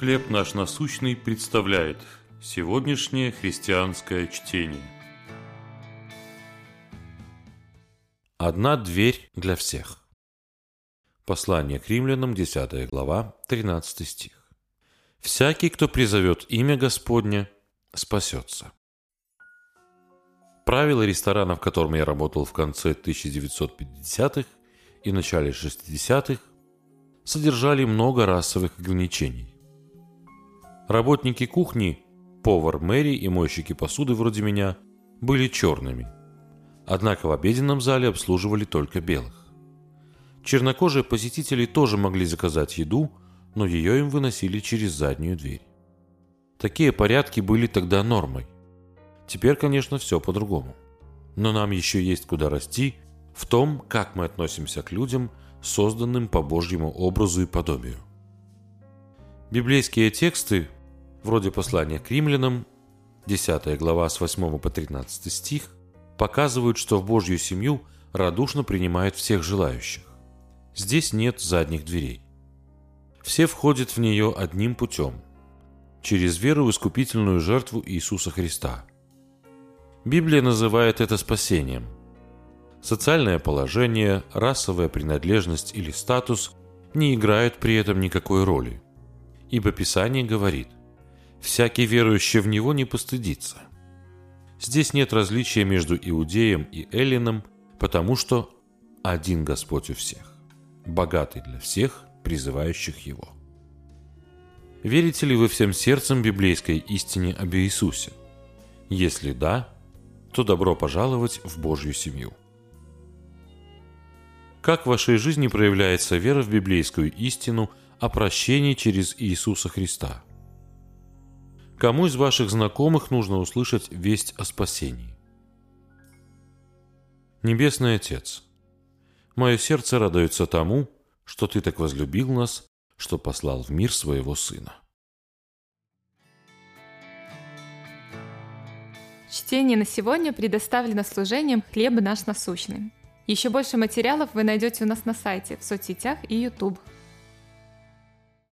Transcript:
«Хлеб наш насущный» представляет сегодняшнее христианское чтение. Одна дверь для всех. Послание к римлянам, 10 глава, 13 стих. «Всякий, кто призовет имя Господне, спасется». Правила ресторана, в котором я работал в конце 1950-х и начале 60-х, содержали много расовых ограничений. Работники кухни, повар Мэри и мойщики посуды вроде меня были черными. Однако в обеденном зале обслуживали только белых. Чернокожие посетители тоже могли заказать еду, но ее им выносили через заднюю дверь. Такие порядки были тогда нормой. Теперь, конечно, все по-другому. Но нам еще есть куда расти в том, как мы относимся к людям, созданным по Божьему образу и подобию. Библейские тексты вроде послания к римлянам, 10 глава с 8 по 13 стих, показывают, что в Божью семью радушно принимают всех желающих. Здесь нет задних дверей. Все входят в нее одним путем – через веру в искупительную жертву Иисуса Христа. Библия называет это спасением. Социальное положение, расовая принадлежность или статус не играют при этом никакой роли. Ибо Писание говорит – всякий верующий в него не постыдится. Здесь нет различия между иудеем и эллином, потому что один Господь у всех, богатый для всех, призывающих Его. Верите ли вы всем сердцем библейской истине об Иисусе? Если да, то добро пожаловать в Божью семью. Как в вашей жизни проявляется вера в библейскую истину о прощении через Иисуса Христа – Кому из ваших знакомых нужно услышать весть о спасении? Небесный Отец, мое сердце радуется тому, что Ты так возлюбил нас, что послал в мир своего Сына. Чтение на сегодня предоставлено служением «Хлеб наш насущный». Еще больше материалов вы найдете у нас на сайте, в соцсетях и YouTube.